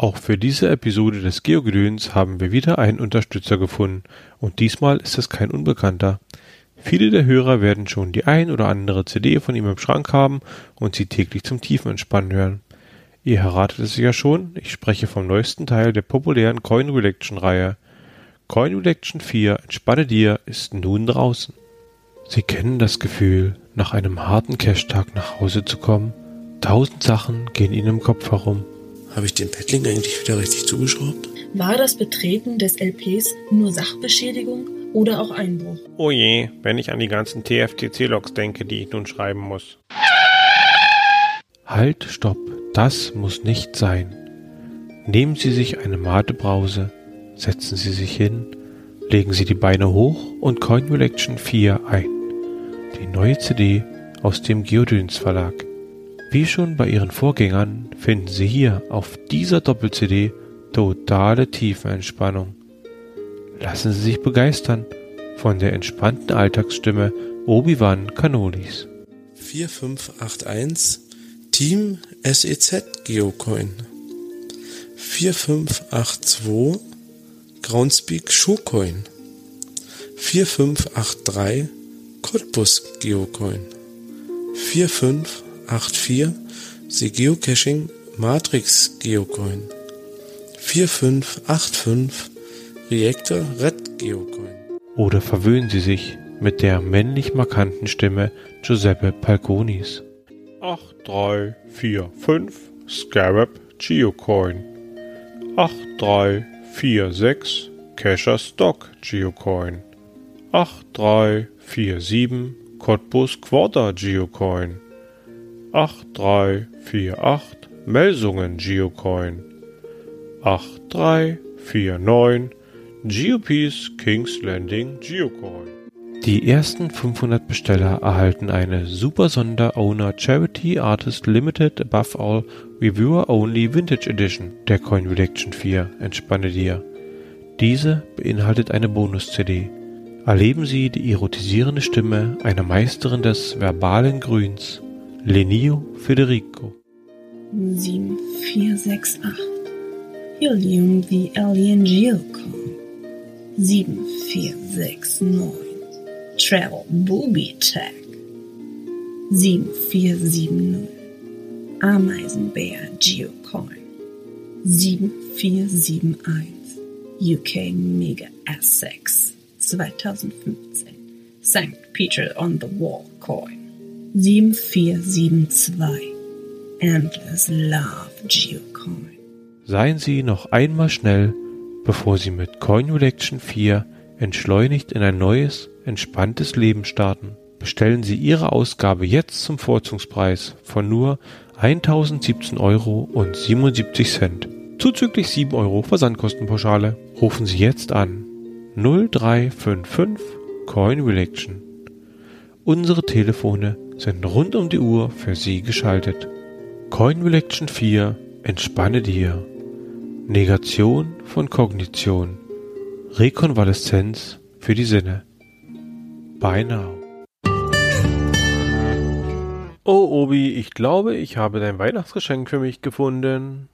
Auch für diese Episode des Geogedöns haben wir wieder einen Unterstützer gefunden und diesmal ist es kein Unbekannter. Viele der Hörer werden schon die ein oder andere CD von ihm im Schrank haben und sie täglich zum Tiefenentspannen hören. Ihr erratet es ja schon, ich spreche vom neuesten Teil der populären Coin Redaction Reihe. Coin Redaction 4 Entspanne dir ist nun draußen. Sie kennen das Gefühl, nach einem harten Cash-Tag nach Hause zu kommen. Tausend Sachen gehen Ihnen im Kopf herum. Habe ich den Paddling eigentlich wieder richtig zugeschraubt? War das Betreten des LPs nur Sachbeschädigung oder auch Einbruch? Oh je, wenn ich an die ganzen TFTC-Logs denke, die ich nun schreiben muss. Halt, stopp, das muss nicht sein. Nehmen Sie sich eine Mate-Brause, setzen Sie sich hin, legen Sie die Beine hoch und Coin Collection 4 ein. Die neue CD aus dem Geodöns Verlag. Wie schon bei ihren Vorgängern finden Sie hier auf dieser Doppel-CD totale Tiefenentspannung. Lassen Sie sich begeistern von der entspannten Alltagsstimme Obi-Wan Canolis. 4581 Team SEZ Geocoin 4582 Groundspeak Showcoin 4583 Cottbus Geocoin 4584 The Geocaching Matrix Geocoin 4585 Reactor Red Geocoin. Oder verwöhnen Sie sich mit der männlich markanten Stimme Giuseppe Palconis. 8345 Scarab Geocoin 8346 Cacher Stock Geocoin 8347 Cottbus Quarter Geocoin 8348 Melsungen Geocoin 8349 GeoPeace Kings Landing Geocoin. Die ersten 500 Besteller erhalten eine Super Sonder Owner Charity Artist Limited Above All Reviewer Only Vintage Edition der Coin Collection 4 Entspanne dir. Diese beinhaltet eine Bonus-CD. Erleben Sie die erotisierende Stimme einer Meisterin des verbalen Grüns, Lenio Federico. 7468 Helium the Alien Geocon 7469 Travel Booby Tag. 7470 Ameisenbär Geocoin. 7471 UK Mega Essex 2015 St. Peter on the Wall Coin 7472 Endless Love Geocoin Seien Sie noch einmal schnell, bevor Sie mit Coin Collection 4 entschleunigt in ein neues, entspanntes Leben starten. Bestellen Sie Ihre Ausgabe jetzt zum Vorzugspreis von nur 1017 Euro und 77 Cent. Zuzüglich 7 Euro Versandkostenpauschale. Rufen Sie jetzt an 0355 Coin Collection. Unsere Telefone sind rund um die Uhr für Sie geschaltet. Coin Collection 4 Entspanne dir. Negation von Kognition. Rekonvaleszenz für die Sinne. Now. Oh, Obi, ich glaube, ich habe dein Weihnachtsgeschenk für mich gefunden.